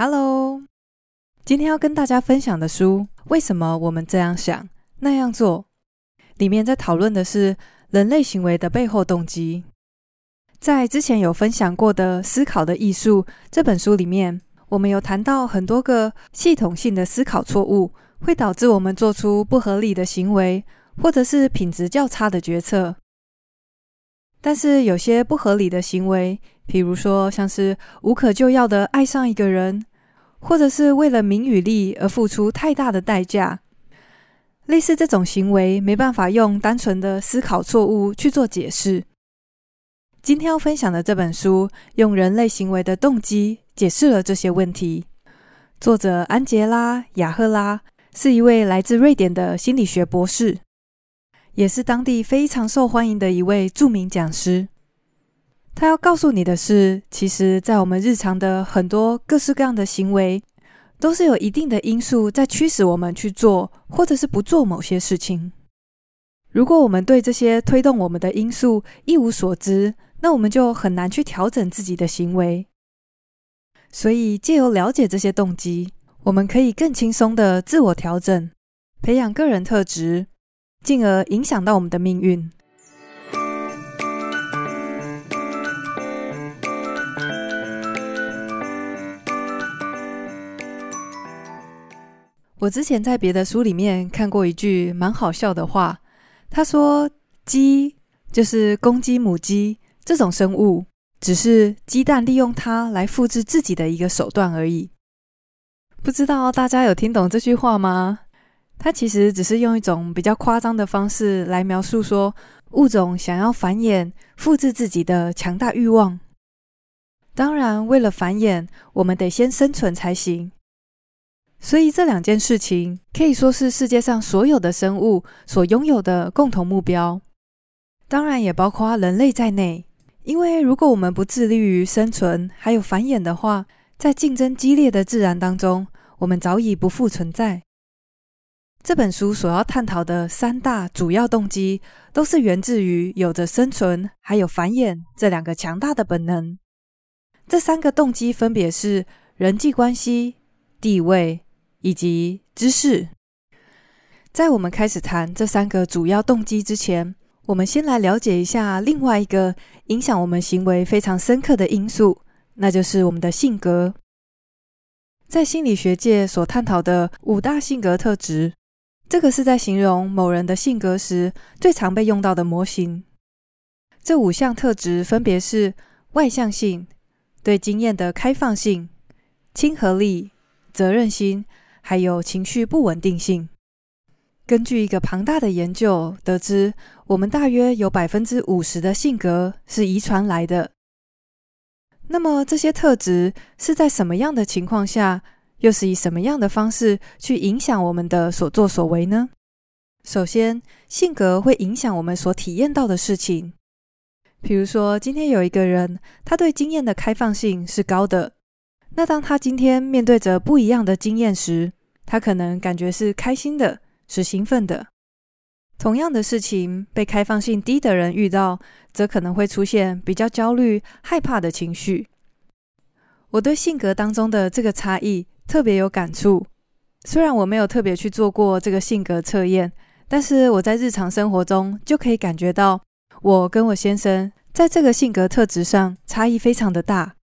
Hello，今天要跟大家分享的书《为什么我们这样想那样做》，里面在讨论的是人类行为的背后动机。在之前有分享过的《思考的艺术》这本书里面，我们有谈到很多个系统性的思考错误，会导致我们做出不合理的行为，或者是品质较差的决策。但是有些不合理的行为，譬如说像是无可救药的爱上一个人，或者是为了名与利而付出太大的代价，类似这种行为没办法用单纯的思考错误去做解释。今天要分享的这本书，用人类行为的动机解释了这些问题。作者安杰拉·雅赫拉是一位来自瑞典的心理学博士。也是当地非常受欢迎的一位著名讲师。他要告诉你的是，其实，在我们日常的很多各式各样的行为，都是有一定的因素在驱使我们去做，或者是不做某些事情。如果我们对这些推动我们的因素一无所知，那我们就很难去调整自己的行为。所以，借由了解这些动机，我们可以更轻松的自我调整，培养个人特质。进而影响到我们的命运。我之前在别的书里面看过一句蛮好笑的话，他说：“鸡就是公鸡、母鸡这种生物，只是鸡蛋利用它来复制自己的一个手段而已。”不知道大家有听懂这句话吗？它其实只是用一种比较夸张的方式来描述说，物种想要繁衍、复制自己的强大欲望。当然，为了繁衍，我们得先生存才行。所以，这两件事情可以说是世界上所有的生物所拥有的共同目标。当然，也包括人类在内。因为如果我们不致力于生存还有繁衍的话，在竞争激烈的自然当中，我们早已不复存在。这本书所要探讨的三大主要动机，都是源自于有着生存还有繁衍这两个强大的本能。这三个动机分别是人际关系、地位以及知识。在我们开始谈这三个主要动机之前，我们先来了解一下另外一个影响我们行为非常深刻的因素，那就是我们的性格。在心理学界所探讨的五大性格特质。这个是在形容某人的性格时最常被用到的模型。这五项特质分别是外向性、对经验的开放性、亲和力、责任心，还有情绪不稳定性。根据一个庞大的研究得知，我们大约有百分之五十的性格是遗传来的。那么这些特质是在什么样的情况下，又是以什么样的方式去影响我们的所作所为呢？首先，性格会影响我们所体验到的事情。比如说，今天有一个人，他对经验的开放性是高的，那当他今天面对着不一样的经验时，他可能感觉是开心的，是兴奋的。同样的事情，被开放性低的人遇到，则可能会出现比较焦虑、害怕的情绪。我对性格当中的这个差异。特别有感触，虽然我没有特别去做过这个性格测验，但是我在日常生活中就可以感觉到，我跟我先生在这个性格特质上差异非常的大。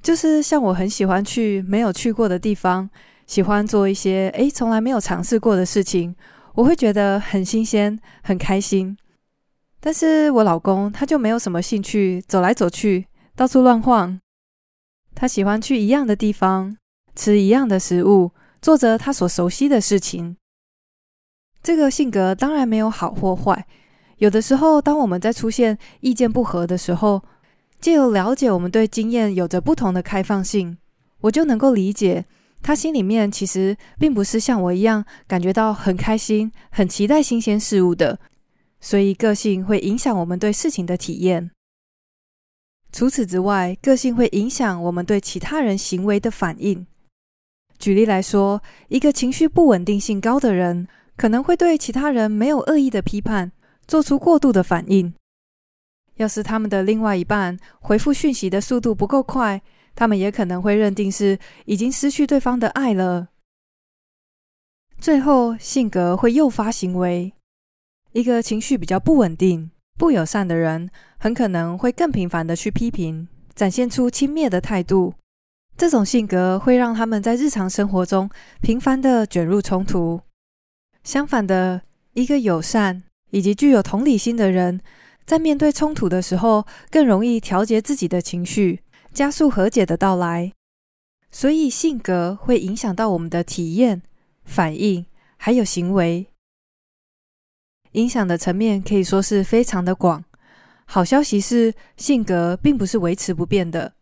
就是像我很喜欢去没有去过的地方，喜欢做一些诶从来没有尝试过的事情，我会觉得很新鲜、很开心。但是我老公他就没有什么兴趣走来走去、到处乱晃，他喜欢去一样的地方。吃一样的食物，做着他所熟悉的事情。这个性格当然没有好或坏。有的时候，当我们在出现意见不合的时候，借由了解我们对经验有着不同的开放性，我就能够理解他心里面其实并不是像我一样感觉到很开心、很期待新鲜事物的。所以，个性会影响我们对事情的体验。除此之外，个性会影响我们对其他人行为的反应。举例来说，一个情绪不稳定性高的人，可能会对其他人没有恶意的批判，做出过度的反应。要是他们的另外一半回复讯息的速度不够快，他们也可能会认定是已经失去对方的爱了。最后，性格会诱发行为。一个情绪比较不稳定、不友善的人，很可能会更频繁的去批评，展现出轻蔑的态度。这种性格会让他们在日常生活中频繁的卷入冲突。相反的，一个友善以及具有同理心的人，在面对冲突的时候，更容易调节自己的情绪，加速和解的到来。所以，性格会影响到我们的体验、反应，还有行为。影响的层面可以说是非常的广。好消息是，性格并不是维持不变的。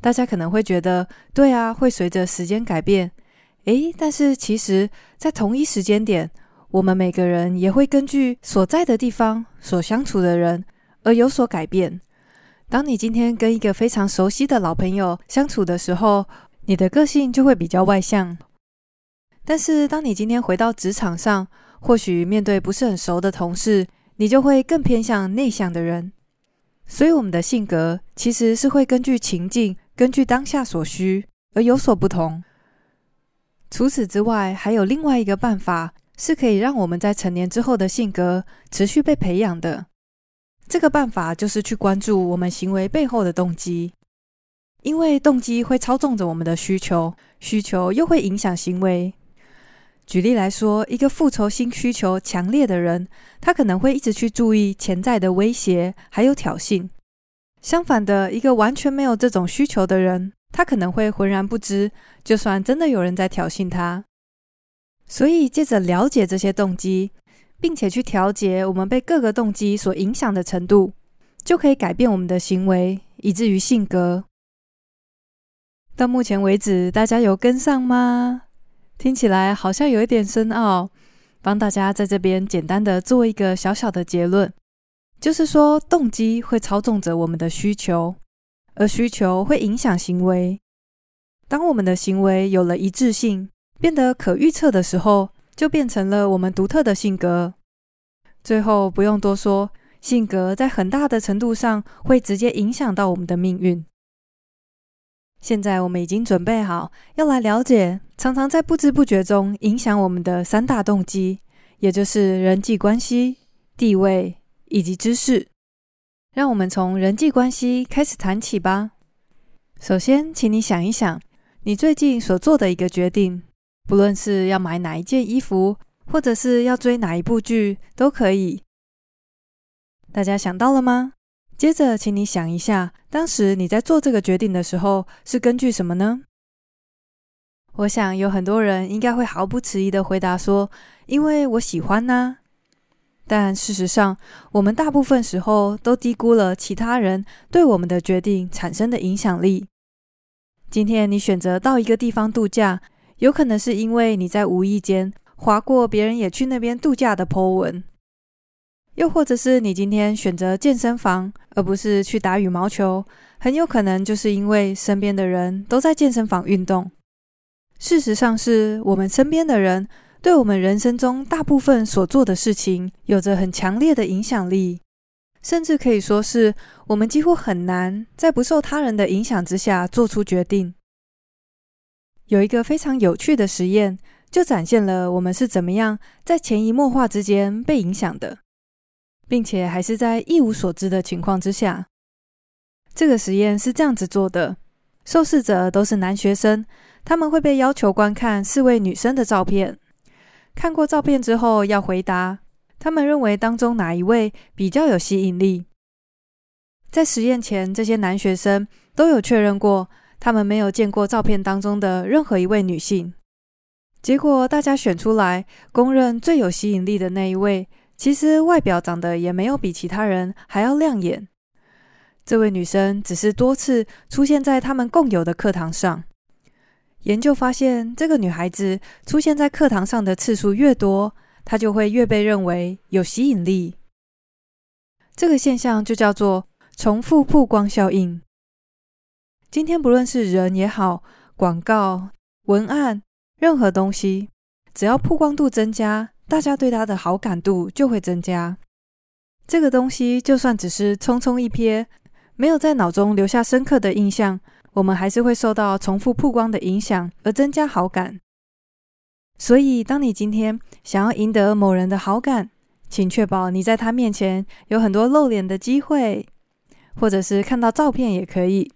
大家可能会觉得，对啊，会随着时间改变。诶，但是其实，在同一时间点，我们每个人也会根据所在的地方、所相处的人而有所改变。当你今天跟一个非常熟悉的老朋友相处的时候，你的个性就会比较外向。但是，当你今天回到职场上，或许面对不是很熟的同事，你就会更偏向内向的人。所以，我们的性格其实是会根据情境。根据当下所需而有所不同。除此之外，还有另外一个办法，是可以让我们在成年之后的性格持续被培养的。这个办法就是去关注我们行为背后的动机，因为动机会操纵着我们的需求，需求又会影响行为。举例来说，一个复仇心需求强烈的人，他可能会一直去注意潜在的威胁，还有挑衅。相反的，一个完全没有这种需求的人，他可能会浑然不知，就算真的有人在挑衅他。所以，借着了解这些动机，并且去调节我们被各个动机所影响的程度，就可以改变我们的行为，以至于性格。到目前为止，大家有跟上吗？听起来好像有一点深奥，帮大家在这边简单的做一个小小的结论。就是说，动机会操纵着我们的需求，而需求会影响行为。当我们的行为有了一致性，变得可预测的时候，就变成了我们独特的性格。最后不用多说，性格在很大的程度上会直接影响到我们的命运。现在我们已经准备好要来了解，常常在不知不觉中影响我们的三大动机，也就是人际关系、地位。以及知识，让我们从人际关系开始谈起吧。首先，请你想一想，你最近所做的一个决定，不论是要买哪一件衣服，或者是要追哪一部剧，都可以。大家想到了吗？接着，请你想一下，当时你在做这个决定的时候，是根据什么呢？我想有很多人应该会毫不迟疑的回答说：“因为我喜欢呐。”但事实上，我们大部分时候都低估了其他人对我们的决定产生的影响力。今天你选择到一个地方度假，有可能是因为你在无意间划过别人也去那边度假的 po 文，又或者是你今天选择健身房而不是去打羽毛球，很有可能就是因为身边的人都在健身房运动。事实上，是我们身边的人。对我们人生中大部分所做的事情有着很强烈的影响力，甚至可以说是我们几乎很难在不受他人的影响之下做出决定。有一个非常有趣的实验，就展现了我们是怎么样在潜移默化之间被影响的，并且还是在一无所知的情况之下。这个实验是这样子做的：受试者都是男学生，他们会被要求观看四位女生的照片。看过照片之后，要回答他们认为当中哪一位比较有吸引力。在实验前，这些男学生都有确认过，他们没有见过照片当中的任何一位女性。结果，大家选出来，公认最有吸引力的那一位，其实外表长得也没有比其他人还要亮眼。这位女生只是多次出现在他们共有的课堂上。研究发现，这个女孩子出现在课堂上的次数越多，她就会越被认为有吸引力。这个现象就叫做重复曝光效应。今天不论是人也好，广告、文案，任何东西，只要曝光度增加，大家对它的好感度就会增加。这个东西就算只是匆匆一瞥，没有在脑中留下深刻的印象。我们还是会受到重复曝光的影响而增加好感。所以，当你今天想要赢得某人的好感，请确保你在他面前有很多露脸的机会，或者是看到照片也可以。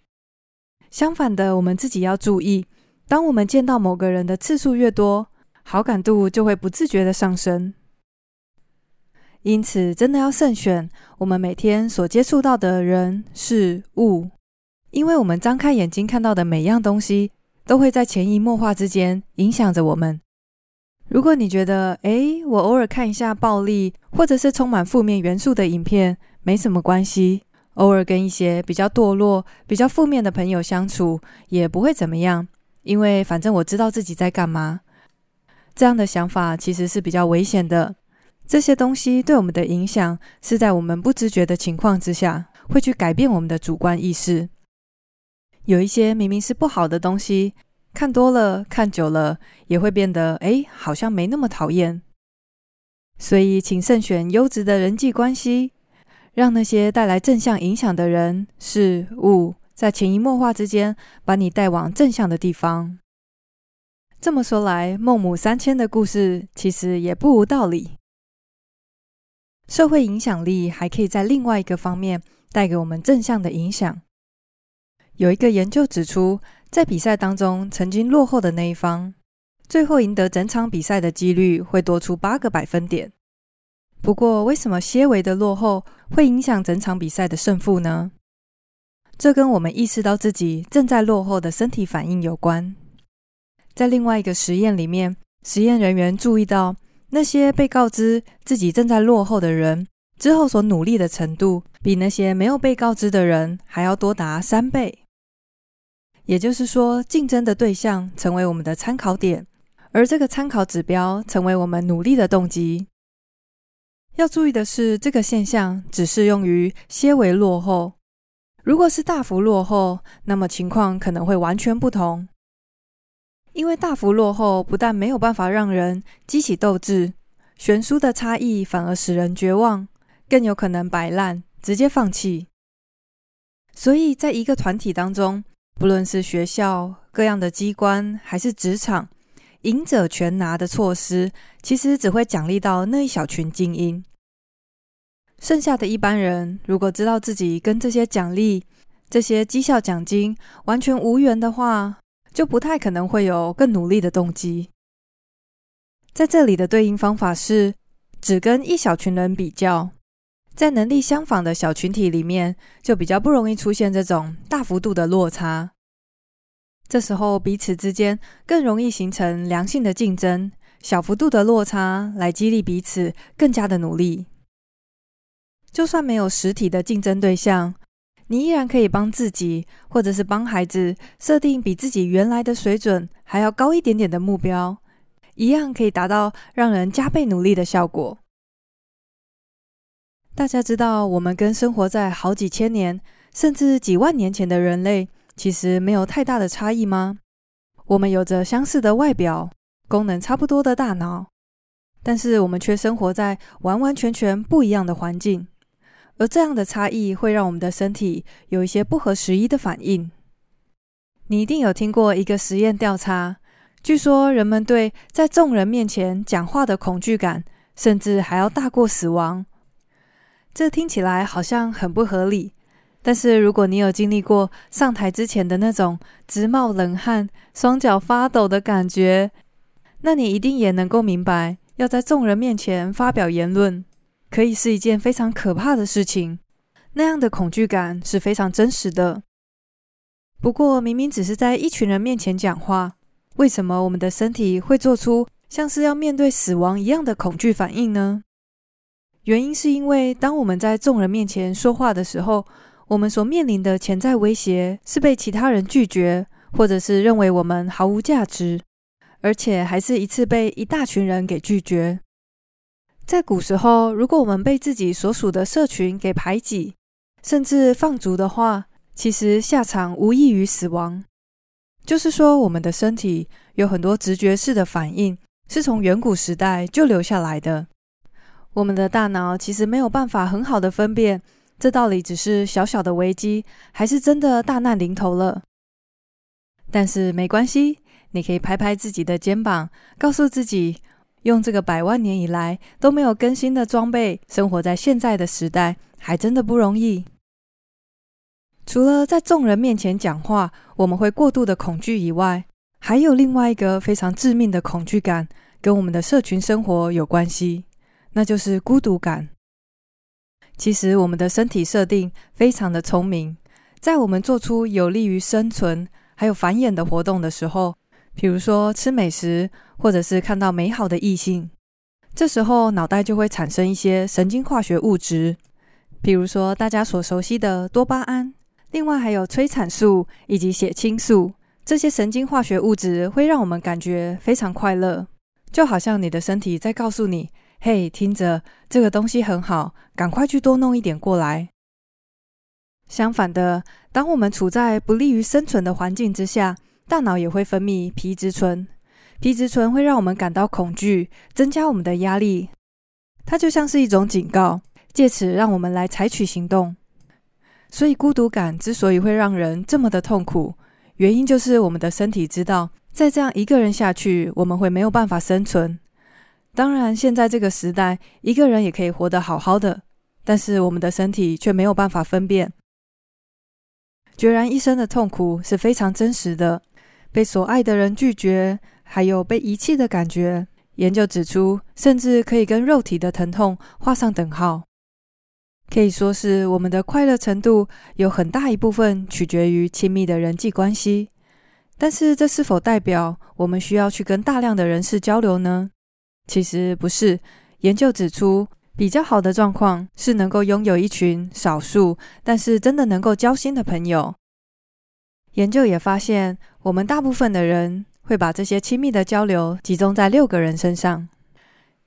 相反的，我们自己要注意，当我们见到某个人的次数越多，好感度就会不自觉的上升。因此，真的要慎选我们每天所接触到的人事物，因为我们张开眼睛看到的每样东西，都会在潜移默化之间影响着我们。如果你觉得，诶，我偶尔看一下暴力或者是充满负面元素的影片，没什么关系；偶尔跟一些比较堕落、比较负面的朋友相处，也不会怎么样，因为反正我知道自己在干嘛。这样的想法其实是比较危险的。这些东西对我们的影响，是在我们不自觉的情况之下，会去改变我们的主观意识。有一些明明是不好的东西。看多了，看久了，也会变得哎，好像没那么讨厌。所以，请慎选优质的人际关系，让那些带来正向影响的人事物，在潜移默化之间，把你带往正向的地方。这么说来，孟母三迁的故事其实也不无道理。社会影响力还可以在另外一个方面带给我们正向的影响。有一个研究指出，在比赛当中，曾经落后的那一方，最后赢得整场比赛的几率会多出八个百分点。不过，为什么些微的落后会影响整场比赛的胜负呢？这跟我们意识到自己正在落后的身体反应有关。在另外一个实验里面，实验人员注意到，那些被告知自己正在落后的人，之后所努力的程度，比那些没有被告知的人还要多达三倍。也就是说，竞争的对象成为我们的参考点，而这个参考指标成为我们努力的动机。要注意的是，这个现象只适用于些微落后。如果是大幅落后，那么情况可能会完全不同。因为大幅落后不但没有办法让人激起斗志，悬殊的差异反而使人绝望，更有可能摆烂，直接放弃。所以在一个团体当中，不论是学校、各样的机关，还是职场，赢者全拿的措施，其实只会奖励到那一小群精英。剩下的一般人，如果知道自己跟这些奖励、这些绩效奖金完全无缘的话，就不太可能会有更努力的动机。在这里的对应方法是，只跟一小群人比较。在能力相仿的小群体里面，就比较不容易出现这种大幅度的落差。这时候彼此之间更容易形成良性的竞争，小幅度的落差来激励彼此更加的努力。就算没有实体的竞争对象，你依然可以帮自己或者是帮孩子设定比自己原来的水准还要高一点点的目标，一样可以达到让人加倍努力的效果。大家知道，我们跟生活在好几千年甚至几万年前的人类，其实没有太大的差异吗？我们有着相似的外表，功能差不多的大脑，但是我们却生活在完完全全不一样的环境，而这样的差异会让我们的身体有一些不合时宜的反应。你一定有听过一个实验调查，据说人们对在众人面前讲话的恐惧感，甚至还要大过死亡。这听起来好像很不合理，但是如果你有经历过上台之前的那种直冒冷汗、双脚发抖的感觉，那你一定也能够明白，要在众人面前发表言论，可以是一件非常可怕的事情。那样的恐惧感是非常真实的。不过，明明只是在一群人面前讲话，为什么我们的身体会做出像是要面对死亡一样的恐惧反应呢？原因是因为，当我们在众人面前说话的时候，我们所面临的潜在威胁是被其他人拒绝，或者是认为我们毫无价值，而且还是一次被一大群人给拒绝。在古时候，如果我们被自己所属的社群给排挤，甚至放逐的话，其实下场无异于死亡。就是说，我们的身体有很多直觉式的反应，是从远古时代就留下来的。我们的大脑其实没有办法很好的分辨，这到底只是小小的危机，还是真的大难临头了。但是没关系，你可以拍拍自己的肩膀，告诉自己，用这个百万年以来都没有更新的装备，生活在现在的时代，还真的不容易。除了在众人面前讲话，我们会过度的恐惧以外，还有另外一个非常致命的恐惧感，跟我们的社群生活有关系，那就是孤独感。其实我们的身体设定非常的聪明，在我们做出有利于生存还有繁衍的活动的时候，比如说吃美食，或者是看到美好的异性，这时候脑袋就会产生一些神经化学物质，比如说大家所熟悉的多巴胺。另外还有催产素以及血清素，这些神经化学物质会让我们感觉非常快乐，就好像你的身体在告诉你：“嘿，听着，这个东西很好，赶快去多弄一点过来。”相反的，当我们处在不利于生存的环境之下，大脑也会分泌皮质醇，皮质醇会让我们感到恐惧，增加我们的压力，它就像是一种警告，借此让我们来采取行动。所以，孤独感之所以会让人这么的痛苦，原因就是我们的身体知道，再这样一个人下去，我们会没有办法生存。当然，现在这个时代，一个人也可以活得好好的，但是我们的身体却没有办法分辨。决然一生的痛苦是非常真实的，被所爱的人拒绝，还有被遗弃的感觉。研究指出，甚至可以跟肉体的疼痛画上等号。可以说是我们的快乐程度有很大一部分取决于亲密的人际关系，但是这是否代表我们需要去跟大量的人士交流呢？其实不是。研究指出，比较好的状况是能够拥有一群少数但是真的能够交心的朋友。研究也发现，我们大部分的人会把这些亲密的交流集中在六个人身上。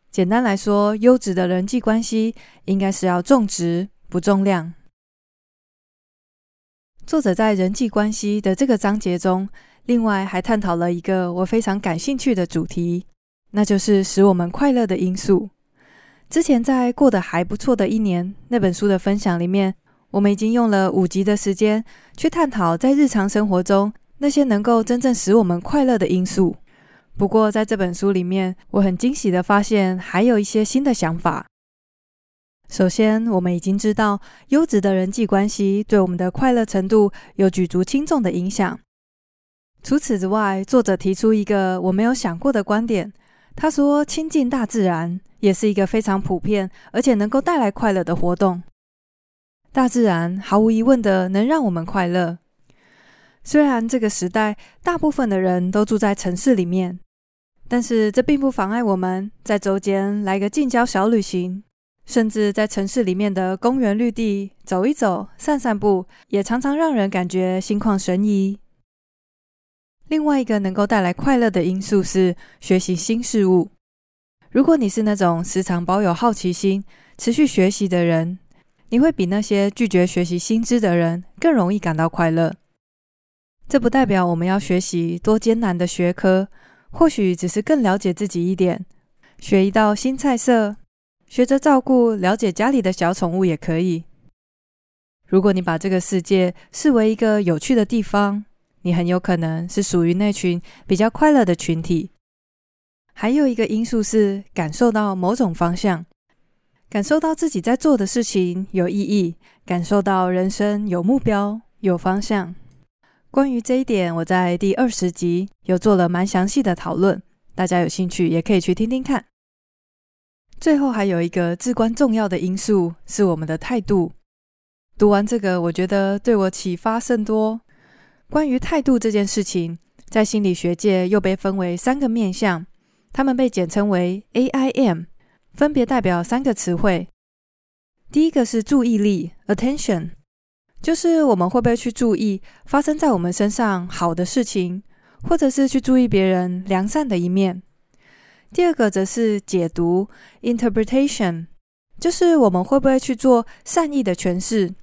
简单来说，优质的人际关系应该是要重质不重量。作者在人际关系的这个章节中，另外还探讨了一个我非常感兴趣的主题，那就是使我们快乐的因素。之前在过得还不错的一年那本书的分享里面，我们已经用了五集的时间去探讨在日常生活中那些能够真正使我们快乐的因素。不过，在这本书里面，我很惊喜的发现还有一些新的想法。首先，我们已经知道优质的人际关系对我们的快乐程度有举足轻重的影响。除此之外，作者提出一个我没有想过的观点，他说，亲近大自然也是一个非常普遍而且能够带来快乐的活动。大自然毫无疑问的能让我们快乐。虽然这个时代大部分的人都住在城市里面，但是这并不妨碍我们在周间来个近郊小旅行，甚至在城市里面的公园绿地走一走、散散步，也常常让人感觉心旷神怡。另外一个能够带来快乐的因素是学习新事物。如果你是那种时常保有好奇心、持续学习的人，你会比那些拒绝学习新知的人更容易感到快乐。这不代表我们要学习多艰难的学科，或许只是更了解自己一点，学一道新菜色，学着照顾、了解家里的小宠物也可以。如果你把这个世界视为一个有趣的地方，你很有可能是属于那群比较快乐的群体。还有一个因素是感受到某种方向，感受到自己在做的事情有意义，感受到人生有目标、有方向。关于这一点，我在第二十集有做了蛮详细的讨论，大家有兴趣也可以去听听看。最后还有一个至关重要的因素是我们的态度。读完这个，我觉得对我启发甚多。关于态度这件事情，在心理学界又被分为三个面向，它们被简称为 AIM，分别代表三个词汇。第一个是注意力 （Attention）。就是我们会不会去注意发生在我们身上好的事情，或者是去注意别人良善的一面。第二个则是解读 （interpretation），就是我们会不会去做善意的诠释，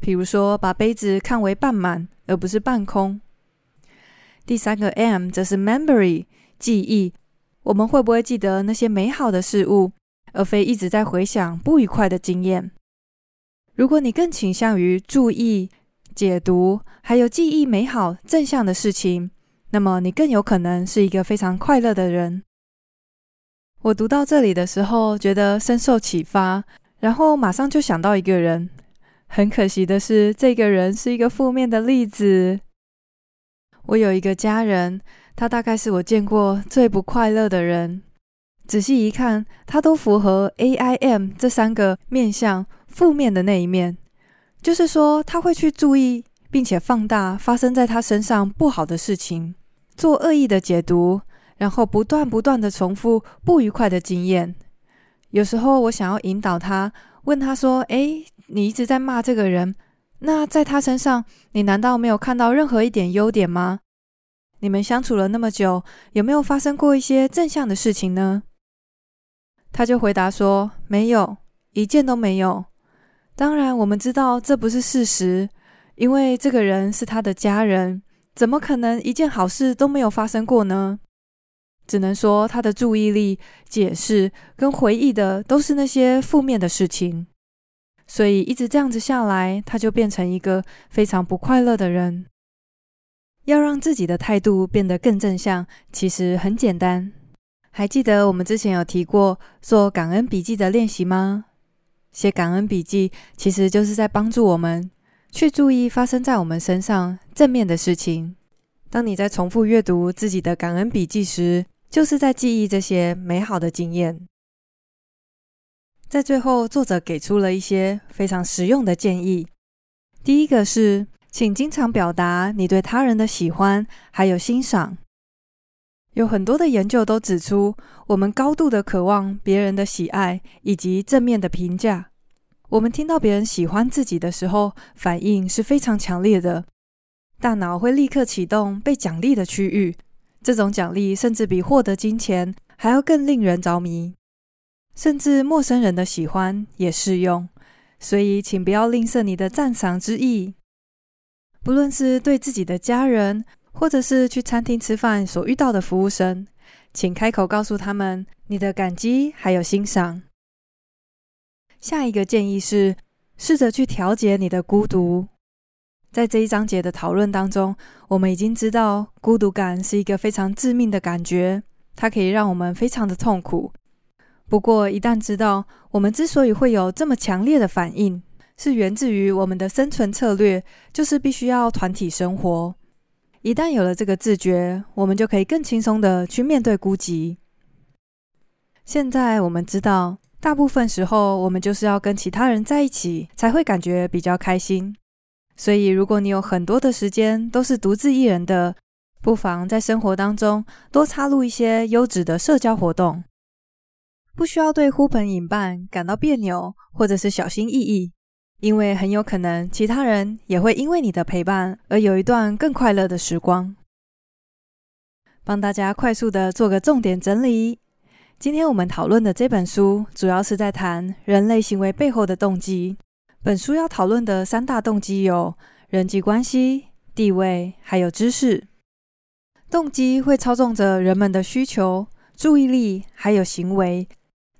比如说把杯子看为半满而不是半空。第三个 M 则是 memory 记忆，我们会不会记得那些美好的事物，而非一直在回想不愉快的经验。如果你更倾向于注意、解读，还有记忆美好、正向的事情，那么你更有可能是一个非常快乐的人。我读到这里的时候，觉得深受启发，然后马上就想到一个人。很可惜的是，这个人是一个负面的例子。我有一个家人，他大概是我见过最不快乐的人。仔细一看，他都符合 AIM 这三个面向负面的那一面，就是说他会去注意并且放大发生在他身上不好的事情，做恶意的解读，然后不断不断的重复不愉快的经验。有时候我想要引导他，问他说：“诶，你一直在骂这个人，那在他身上，你难道没有看到任何一点优点吗？你们相处了那么久，有没有发生过一些正向的事情呢？”他就回答说：“没有，一件都没有。”当然，我们知道这不是事实，因为这个人是他的家人，怎么可能一件好事都没有发生过呢？只能说他的注意力、解释跟回忆的都是那些负面的事情。所以一直这样子下来，他就变成一个非常不快乐的人。要让自己的态度变得更正向，其实很简单。还记得我们之前有提过做感恩笔记的练习吗？写感恩笔记其实就是在帮助我们去注意发生在我们身上正面的事情。当你在重复阅读自己的感恩笔记时，就是在记忆这些美好的经验。在最后，作者给出了一些非常实用的建议。第一个是，请经常表达你对他人的喜欢还有欣赏。有很多的研究都指出，我们高度的渴望别人的喜爱以及正面的评价。我们听到别人喜欢自己的时候，反应是非常强烈的，大脑会立刻启动被奖励的区域。这种奖励甚至比获得金钱还要更令人着迷。甚至陌生人的喜欢也适用，所以请不要吝啬你的赞赏之意。不论是对自己的家人，或者是去餐厅吃饭所遇到的服务生，请开口告诉他们你的感激还有欣赏。下一个建议是，试着去调节你的孤独。在这一章节的讨论当中，我们已经知道孤独感是一个非常致命的感觉，它可以让我们非常的痛苦。不过，一旦知道我们之所以会有这么强烈的反应，是源自于我们的生存策略，就是必须要团体生活。一旦有了这个自觉，我们就可以更轻松地去面对孤寂。现在我们知道，大部分时候我们就是要跟其他人在一起，才会感觉比较开心。所以，如果你有很多的时间都是独自一人的，不妨在生活当中多插入一些优质的社交活动。不需要对呼朋引伴感到别扭，或者是小心翼翼，因为很有可能其他人也会因为你的陪伴而有一段更快乐的时光。帮大家快速的做个重点整理，今天我们讨论的这本书主要是在谈人类行为背后的动机。本书要讨论的三大动机有人际关系、地位，还有知识。动机会操纵着人们的需求、注意力，还有行为。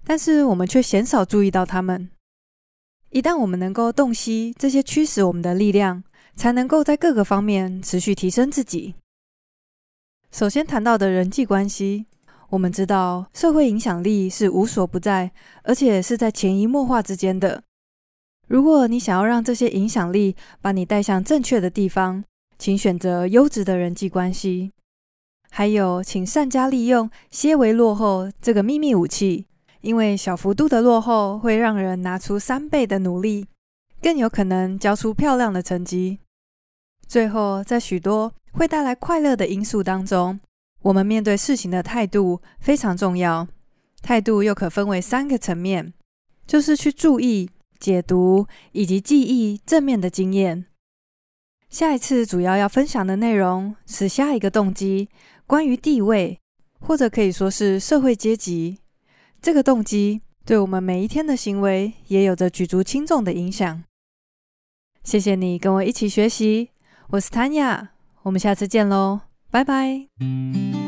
但是我们却鲜少注意到他们。一旦我们能够洞悉这些驱使我们的力量，才能够在各个方面持续提升自己。首先谈到的人际关系，我们知道社会影响力是无所不在，而且是在潜移默化之间的。如果你想要让这些影响力把你带向正确的地方，请选择优质的人际关系。还有，请善加利用些微落后这个秘密武器。因为小幅度的落后会让人拿出三倍的努力，更有可能交出漂亮的成绩。最后，在许多会带来快乐的因素当中，我们面对事情的态度非常重要。态度又可分为三个层面，就是去注意、解读以及记忆正面的经验。下一次主要要分享的内容是下一个动机，关于地位，或者可以说是社会阶级。这个动机对我们每一天的行为也有着举足轻重的影响。谢谢你跟我一起学习，我是 Tanya，我们下次见喽，拜拜。